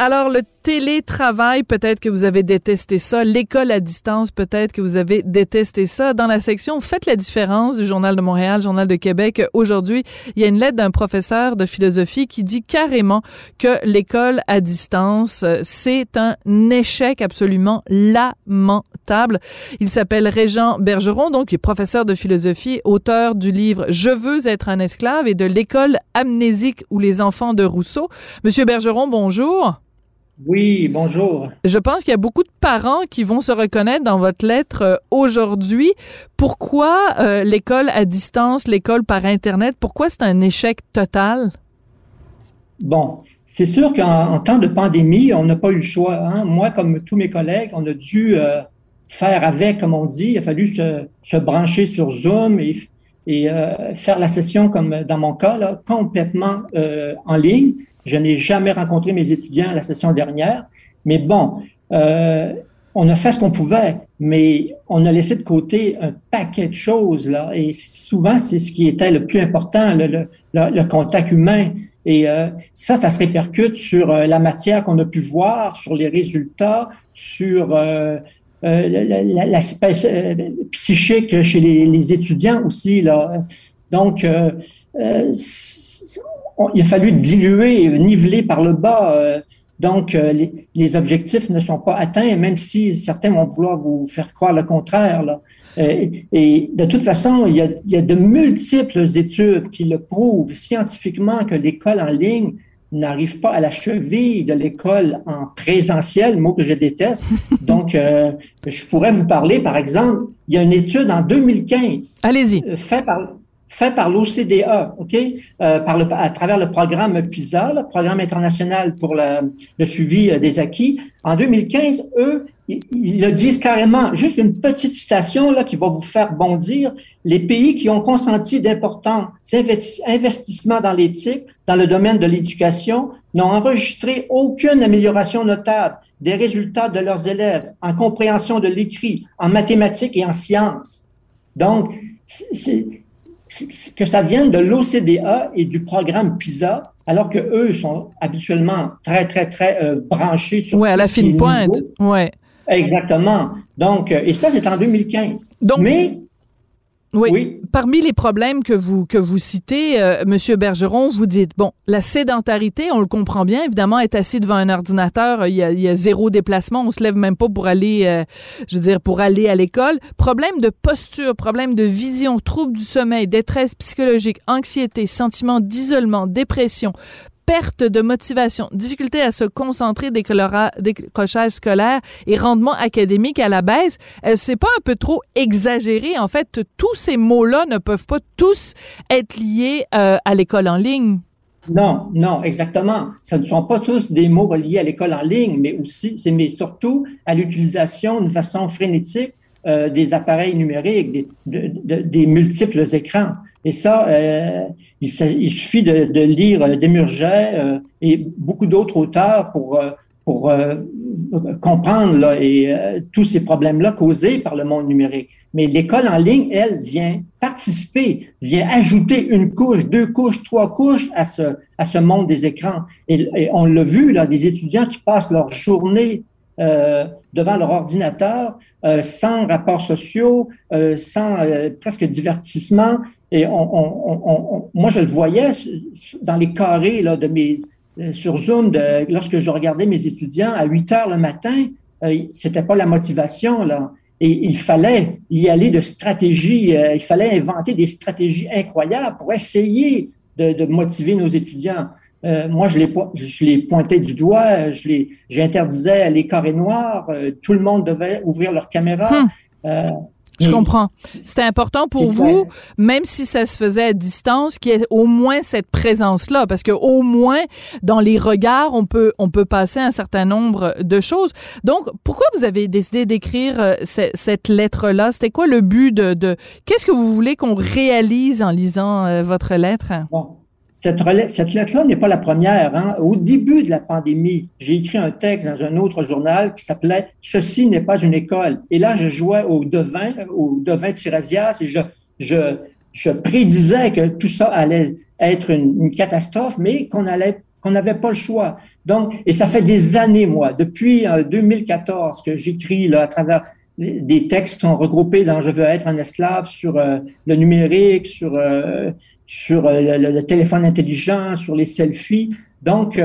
Alors, le télétravail, peut-être que vous avez détesté ça. L'école à distance, peut-être que vous avez détesté ça. Dans la section Faites la différence du Journal de Montréal, Journal de Québec, aujourd'hui, il y a une lettre d'un professeur de philosophie qui dit carrément que l'école à distance, c'est un échec absolument lamentable. Il s'appelle Régent Bergeron, donc il est professeur de philosophie, auteur du livre Je veux être un esclave et de l'école amnésique ou les enfants de Rousseau. Monsieur Bergeron, bonjour. Oui, bonjour. Je pense qu'il y a beaucoup de parents qui vont se reconnaître dans votre lettre euh, aujourd'hui. Pourquoi euh, l'école à distance, l'école par Internet, pourquoi c'est un échec total? Bon, c'est sûr qu'en temps de pandémie, on n'a pas eu le choix. Hein. Moi, comme tous mes collègues, on a dû euh, faire avec, comme on dit. Il a fallu se, brancher sur Zoom et, et faire la session, comme dans mon cas, là, complètement en ligne. Je n'ai jamais rencontré mes étudiants la session dernière, mais bon, euh, on a fait ce qu'on pouvait, mais on a laissé de côté un paquet de choses là, et souvent c'est ce qui était le plus important, le, contact humain. Et euh, ça, ça se répercute sur euh, la matière qu'on a pu voir, sur les résultats, sur l'aspect psychique chez les, les, étudiants aussi là. Donc, il a fallu diluer, niveler par le bas. Euh, donc, euh, les, objectifs ne sont pas atteints, même si certains vont vouloir vous faire croire le contraire. Là. Euh, et, de toute façon, il y, a, il y, a, de multiples études qui le prouvent scientifiquement que l'école en ligne n'arrive pas à la cheville de l'école en présentiel, mot que je déteste. Donc, je pourrais vous parler, par exemple, il y a une étude en 2015 Allez-y. faite par, fait par l'OCDE, OK, euh, par le, à travers le programme PISA, le programme international pour le, le suivi euh, des acquis. En 2015, eux, ils, ils, le disent carrément, juste une petite citation là qui va vous faire bondir. Les pays qui ont consenti d'importants investissements dans l'éthique, dans le domaine de l'éducation, n'ont enregistré aucune amélioration notable des résultats de leurs élèves en compréhension de l'écrit, en mathématiques et en sciences. Donc, c'est que ça vienne de l'OCDE et du programme PISA, alors que eux sont habituellement très, très, très euh, branchés sur. Oui, à la fine pointe. Ouais. Exactement. Donc, euh, et ça, c'est en 2015. Donc, Mais oui. Parmi les problèmes que vous que vous citez, euh, Monsieur Bergeron, vous dites bon, la sédentarité, on le comprend bien, évidemment, être assis devant un ordinateur, il y a, il y a zéro déplacement, on se lève même pas pour aller, euh, je veux dire, pour aller à l'école. Problème de posture, problème de vision, trouble du sommeil, détresse psychologique, anxiété, sentiment d'isolement, dépression, perte de motivation, difficulté à se concentrer, décrochage scolaire et rendement académique à la baisse, euh, c'est pas un peu trop exagéré? En fait, tous ces mots-là ne peuvent pas tous être liés euh, à l'école en ligne. Non, non, exactement. Ce ne sont pas tous des mots liés à l'école en ligne, mais aussi, mais surtout à l'utilisation de façon frénétique euh, des appareils numériques, des multiples écrans. Et ça, euh, il, suffit de, de lire euh, Desmurget euh, et beaucoup d'autres auteurs pour, euh, pour comprendre là, et, tous ces problèmes-là causés par le monde numérique. Mais l'école en ligne, elle, vient participer, vient ajouter une couche, deux couches, trois couches à ce, à ce monde des écrans. Et, et on l'a vu, là, des étudiants qui passent leur journée euh, devant leur ordinateur, euh, sans rapports sociaux, euh, sans presque divertissement. Et on, on, on, moi, je le voyais dans les carrés là, de mes, sur Zoom, lorsque je regardais mes étudiants à 8 heures le matin, c'était pas la motivation là. Et il fallait y aller de stratégie, il fallait inventer des stratégies incroyables pour essayer de, de motiver nos étudiants. Euh, moi, je les, je les pointais du doigt, je les, j'interdisais les carrés noirs, euh, tout le monde devait ouvrir leur caméra. Hum. Euh, je comprends. C'était important pour vous, même si ça se faisait à distance, qu'il y ait au moins cette présence-là, parce que au moins dans les regards, on peut on peut passer un certain nombre de choses. Donc, pourquoi vous avez décidé d'écrire cette lettre-là? C'était quoi le but de, de qu'est-ce que vous voulez qu'on réalise en lisant votre lettre? Bon cette, lettre-là n'est pas la première. Hein. Au début de la pandémie, j'ai écrit un texte dans un autre journal qui s'appelait Ceci n'est pas une école. Et là, je jouais au devin, au devin de Sirasias et je, je, je prédisais que tout ça allait être une, catastrophe, mais qu'on allait qu'on n'avait pas le choix. Donc, et ça fait des années, moi, depuis 2014 euh, que j'écris à travers des textes sont regroupés dans Je veux être un esclave sur euh, le numérique, sur, euh, sur euh, le, téléphone intelligent, sur les selfies. Donc,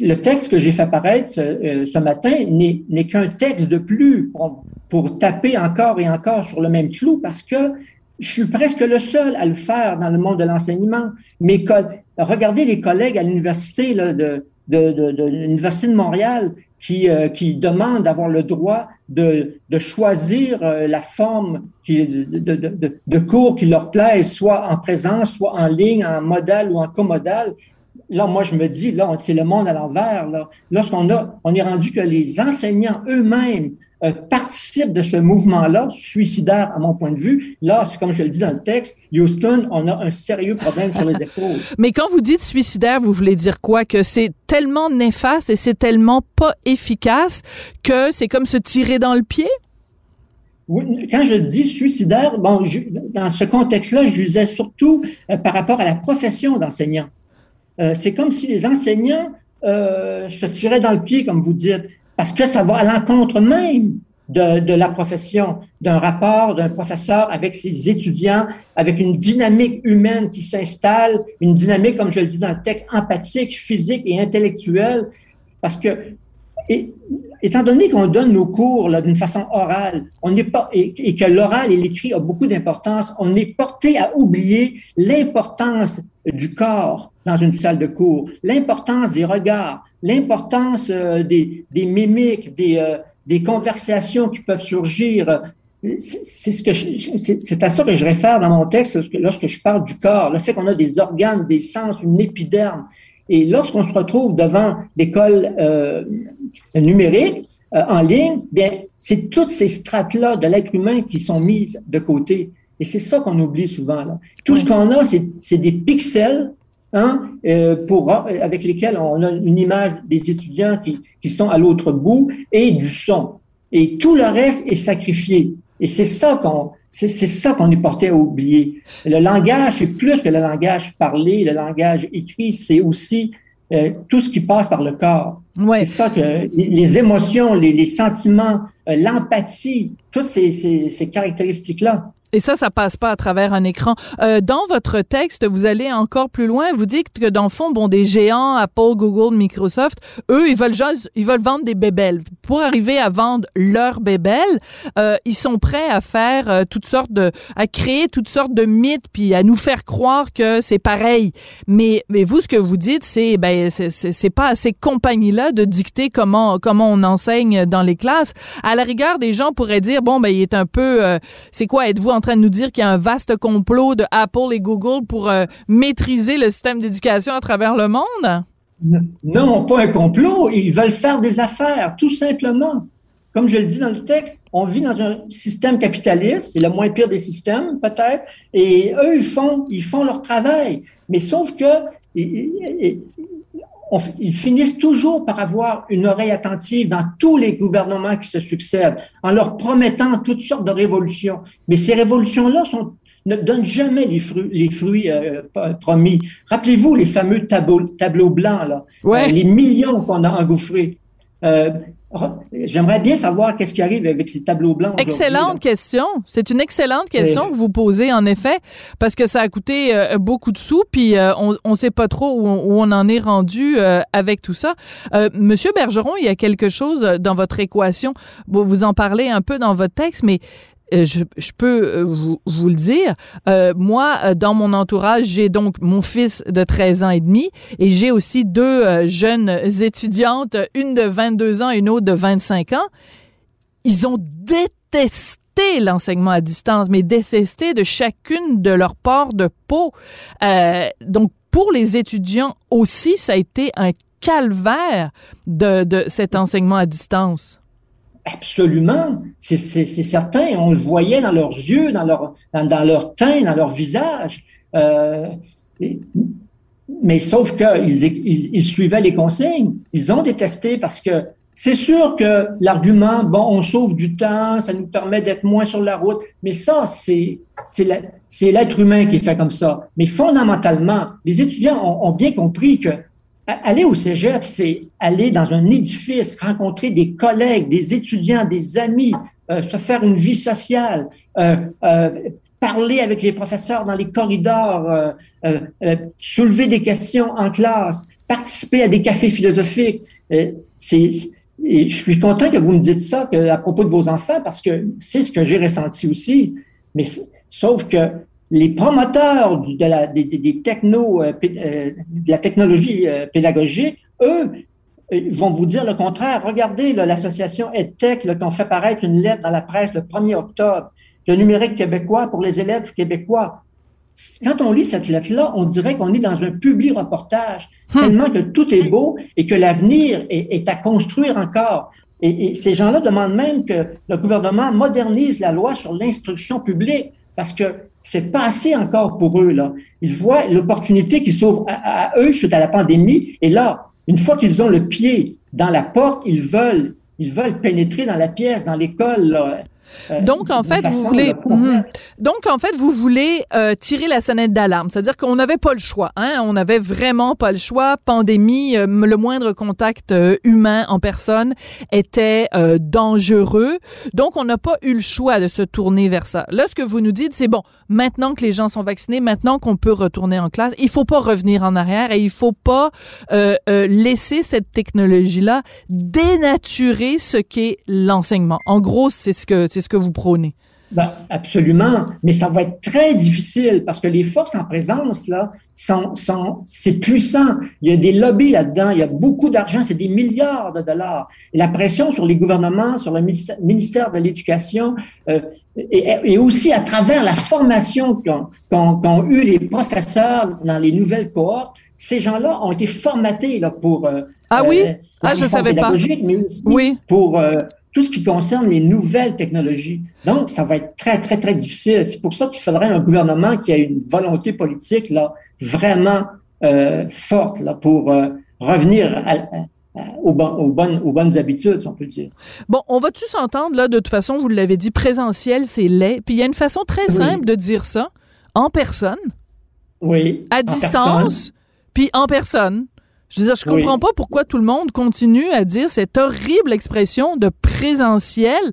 le texte que j'ai fait apparaître ce, matin n'est qu'un texte de plus pour, pour, taper encore et encore sur le même clou parce que je suis presque le seul à le faire dans le monde de l'enseignement. Regardez les collègues à l'université de, de, de, de l'Université de Montréal qui, euh, qui demandent d'avoir le droit de, de choisir euh, la forme qui, de, de, de, cours qui leur plaise, soit en présence, soit en ligne, en modal ou en comodal. Là, moi, je me dis, là, c'est le monde à l'envers. Lorsqu'on a, on est rendu que les enseignants eux-mêmes euh, participe de ce mouvement-là, suicidaire à mon point de vue. Là, c'est comme je le dis dans le texte, Houston, on a un sérieux problème sur les épaules. Mais quand vous dites suicidaire, vous voulez dire quoi? Que c'est tellement néfaste et c'est tellement pas efficace que c'est comme se tirer dans le pied? Oui, quand je dis suicidaire, bon, dans ce contexte-là, je disais surtout euh, par rapport à la profession d'enseignant. Euh, c'est comme si les enseignants se tiraient dans le pied, comme vous dites parce que ça va à l'encontre même de, la profession, d'un rapport d'un professeur avec ses étudiants, avec une dynamique humaine qui s'installe, une dynamique, comme je le dis dans le texte, empathique, physique et intellectuelle, parce que et, étant donné qu'on donne nos cours d'une façon orale, on n'est pas et, que l'oral et l'écrit ont beaucoup d'importance, on est porté à oublier l'importance du corps dans une salle de cours, l'importance des regards, l'importance euh, des, des, mimiques, des, euh, des conversations qui peuvent surgir. C'est ce que c'est à ça que je réfère dans mon texte lorsque je parle du corps, le fait qu'on a des organes, des sens, une épiderme. Et lorsqu'on se retrouve devant l'école euh, numérique en ligne, bien, c'est toutes ces strates-là de l'être humain qui sont mises de côté. Et c'est ça qu'on oublie souvent. Là. Tout ce qu'on a, c'est des pixels hein, euh, pour, avec lesquels on a une image des étudiants qui, qui sont à l'autre bout et du son. Et tout le reste est sacrifié. Et c'est ça qu'on c'est ça qu'on est porté à oublier. Le langage, c'est plus que le langage parlé, le langage écrit, c'est aussi euh, tout ce qui passe par le corps. Ouais. C'est ça que les, émotions, les, les sentiments, euh, l'empathie, toutes ces, ces, ces caractéristiques-là. Et ça, ça passe pas à travers un écran. Euh, dans votre texte, vous allez encore plus loin. Vous dites que dans le fond, bon, des géants, Apple, Google, Microsoft, eux, ils veulent juste, ils veulent vendre des bébelles. Pour arriver à vendre leurs bébelles, euh, ils sont prêts à faire euh, toutes sortes de, à créer toutes sortes de mythes, puis à nous faire croire que c'est pareil. Mais, mais vous, ce que vous dites, c'est, ben, c'est pas à ces compagnies-là de dicter comment, comment on enseigne dans les classes. À la rigueur, des gens pourraient dire, bon, ben, il est un peu, euh, c'est quoi, êtes-vous en train de nous dire qu'il y a un vaste complot de Apple et Google pour euh, maîtriser le système d'éducation à travers le monde? Non, pas un complot. Ils veulent faire des affaires, tout simplement. Comme je le dis dans le texte, on vit dans un système capitaliste, c'est le moins pire des systèmes, peut-être, et eux, ils font, ils font leur travail. Mais sauf que ils finissent toujours par avoir une oreille attentive dans tous les gouvernements qui se succèdent, en leur promettant toutes sortes de révolutions. Mais ces révolutions-là sont ne donnent jamais les fruits, les fruits euh, promis. Rappelez-vous les fameux tableaux, tableaux blancs, là, euh, les millions qu'on a engouffrés. Euh, J'aimerais bien savoir qu'est-ce qui arrive avec ces tableaux blancs. Excellente question. C'est une excellente question que vous posez, en effet, parce que ça a coûté euh, beaucoup de sous, puis euh, on ne sait pas trop où on, en est rendu euh, avec tout ça. Monsieur Bergeron, il y a quelque chose dans votre équation. Vous, vous en parlez un peu dans votre texte, mais je, je, peux euh, vous, vous le dire. Euh, moi, dans mon entourage, j'ai donc mon fils de 13 ans et demi et j'ai aussi deux jeunes étudiantes, une de 22 ans et une autre de 25 ans. Ils ont détesté l'enseignement à distance, mais détesté de chacune de leurs parts de peau. donc, pour les étudiants aussi, ça a été un calvaire de, de cet enseignement à distance. Absolument, c'est certain. On le voyait dans leurs yeux, dans leur, dans, leur teint, dans leur visage. Euh, mais sauf qu'ils ils, ils suivaient les consignes. Ils ont détesté parce que c'est sûr que l'argument, bon, on sauve du temps, ça nous permet d'être moins sur la route, mais ça, c'est c'est l'être humain qui est fait comme ça. Mais fondamentalement, les étudiants ont, bien compris que aller au cégep, c'est aller dans un édifice, rencontrer des collègues, des étudiants, des amis, euh, se faire une vie sociale, euh, euh, parler avec les professeurs dans les corridors, euh, euh, euh, soulever des questions en classe, participer à des cafés philosophiques. je suis content que vous me dites ça à propos de vos enfants parce que c'est ce que j'ai ressenti aussi. Mais sauf que les promoteurs de la, des, des technos, de la technologie pédagogique, eux, vont vous dire le contraire. Regardez l'association EdTech qui ont fait paraître une lettre dans la presse le 1er octobre le numérique québécois pour les élèves québécois. Quand on lit cette lettre-là, on dirait qu'on est dans un public reportage, hmm. tellement que tout est beau et que l'avenir est, à construire encore. Et, ces gens-là demandent même que le gouvernement modernise la loi sur l'instruction publique parce que c'est pas assez encore pour eux là. Ils voient l'opportunité qui s'ouvre à, eux suite à la pandémie et là, une fois qu'ils ont le pied dans la porte, ils veulent ils veulent pénétrer dans la pièce, dans l'école. Euh, donc en fait, vous voulez, mhm. donc en fait, vous voulez euh, tirer la sonnette d'alarme, c'est-à-dire qu'on n'avait pas le choix, hein, on n'avait vraiment pas le choix. Pandémie, euh, le moindre contact humain en personne était dangereux, donc on n'a pas eu le choix de se tourner vers ça. Là, ce que vous nous dites, c'est bon, maintenant que les gens sont vaccinés, maintenant qu'on peut retourner en classe, il faut pas revenir en arrière et il faut pas laisser cette technologie-là dénaturer ce qu'est l'enseignement. En gros, c'est ce que c'est ce que vous prônez. Ben, absolument, mais ça va être très difficile parce que les forces en présence là sont, sont c'est puissant. Il y a des lobbies là-dedans, il y a beaucoup d'argent, c'est des milliards de dollars. Et la pression sur les gouvernements, sur le ministère de l'Éducation, euh, et, aussi à travers la formation qu'ont eu les professeurs dans les nouvelles cohortes, ces gens-là ont été formatés là pour euh, ah oui, euh, ah je savais pas, mais aussi oui. pour euh, tout ce qui concerne les nouvelles technologies. Donc, ça va être très, très, très difficile. C'est pour ça qu'il faudrait un gouvernement qui a une volonté politique là, vraiment euh, forte là, pour euh, revenir aux, bonnes, aux, bonnes, habitudes, si on peut dire. Bon, on va-tu s'entendre, là, de toute façon, vous l'avez dit, présentiel, c'est laid. Puis il y a une façon très simple de dire ça, en personne. Oui. À distance, puis en personne. Je veux dire, je comprends pas pourquoi tout le monde continue à dire cette horrible expression de présentiel.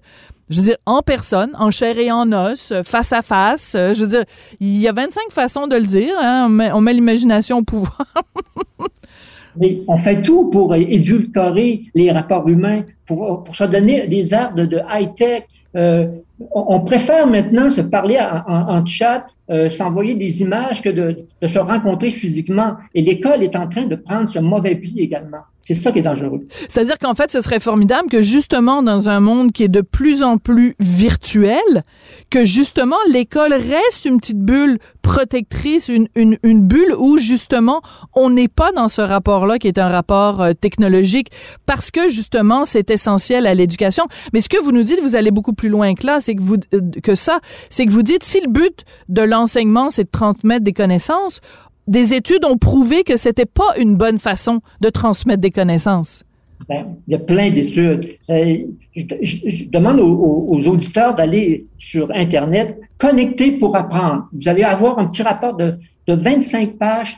Je veux dire, en personne, en chair et en os, face à face. Je veux dire, il y a 25 façons de le dire. Hein. On met, l'imagination au pouvoir. Mais on fait tout pour édulcorer les rapports humains, pour, pour se donner des arts de, high-tech. Euh, on préfère maintenant se parler en, chat, euh, s'envoyer des images que de, se rencontrer physiquement. Et l'école est en train de prendre ce mauvais pli également. C'est ça qui est dangereux. C'est-à-dire qu'en fait, ce serait formidable que justement, dans un monde qui est de plus en plus virtuel, que justement, l'école reste une petite bulle protectrice, une, une, une bulle où justement, on n'est pas dans ce rapport-là qui est un rapport euh, technologique parce que justement, c'est essentiel à l'éducation. Mais ce que vous nous dites, vous allez beaucoup plus loin que là, c'est que vous, euh, que ça, c'est que vous dites, si le but de l'enseignement, c'est de transmettre des connaissances, des études ont prouvé que c'était pas une bonne façon de transmettre des connaissances. Ben, il y a plein d'études. Euh, je, demande aux, auditeurs d'aller sur Internet, connecter pour apprendre. Vous allez avoir un petit rapport de, de 25 pages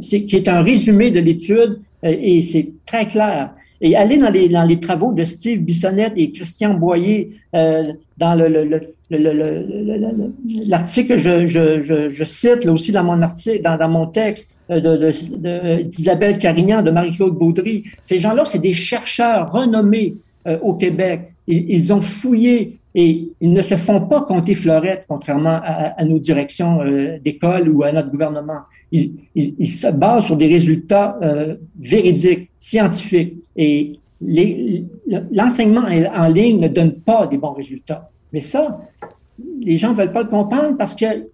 qui est un résumé de l'étude euh, et c'est très clair. Et aller dans les, dans les travaux de Steve Bissonnette et Christian Boyer euh, dans le, le, le, l'article que je, je, je, cite là aussi dans mon article, dans, dans mon texte euh, d'Isabelle de, Carignan, de Marie-Claude Baudry. Ces gens-là, c'est des chercheurs renommés euh, au Québec. Ils, ils, ont fouillé et ils ne se font pas compter fleurette, contrairement à, nos directions euh, d'école ou à notre gouvernement. Ils, se basent sur des résultats véridiques, scientifiques. Et l'enseignement en ligne ne donne pas des bons résultats. Mais ça, les gens ne veulent pas le comprendre parce qu'il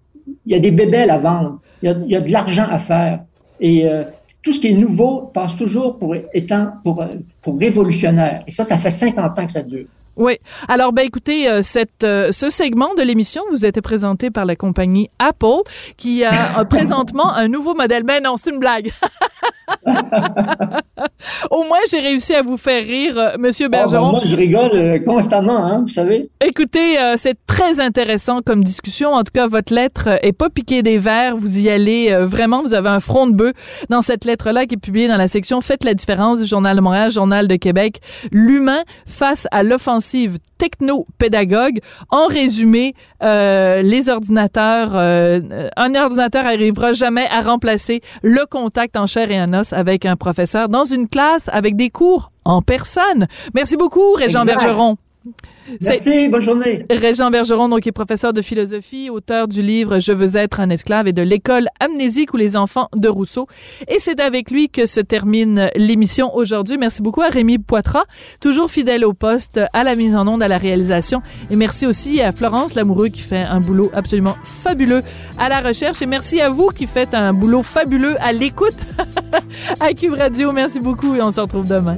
y a des bébelles à vendre, il y a, de l'argent à faire. Et euh, tout ce qui est nouveau passe toujours pour étant pour révolutionnaire. Et ça, ça fait 50 ans que ça dure. Oui. Alors, ben écoutez, euh, cette, euh, ce segment de l'émission vous a été présenté par la compagnie Apple, qui a présentement un nouveau modèle. Mais non, c'est une blague. Au moins, j'ai réussi à vous faire rire, euh, Monsieur ah, ben, Bergeron. moi, je rigole constamment, hein, vous savez. Écoutez, c'est très intéressant comme discussion. En tout cas, votre lettre est pas piquée des verres. Vous y allez vraiment. Vous avez un front de bœuf dans cette lettre-là qui est publiée dans la section Faites la différence du Journal de Montréal, Journal de Québec. L'humain face à l'offensive techno-pédagogue. En résumé, euh, les ordinateurs, euh, un ordinateur arrivera jamais à remplacer le contact en chair et en os avec un professeur dans une classe avec des cours en personne. Merci beaucoup, Régent Bergeron. Merci, bonne journée. Régent Bergeron, donc, est professeur de philosophie, auteur du livre Je veux être un esclave et de l'école amnésique ou les enfants de Rousseau. Et c'est avec lui que se termine l'émission aujourd'hui. Merci beaucoup à Rémi Poitras, toujours fidèle au poste, à la mise en onde, à la réalisation. Et merci aussi à Florence Lamoureux qui fait un boulot absolument fabuleux à la recherche. Et merci à vous qui faites un boulot fabuleux à l'écoute à Cube Radio. Merci beaucoup et on se retrouve demain.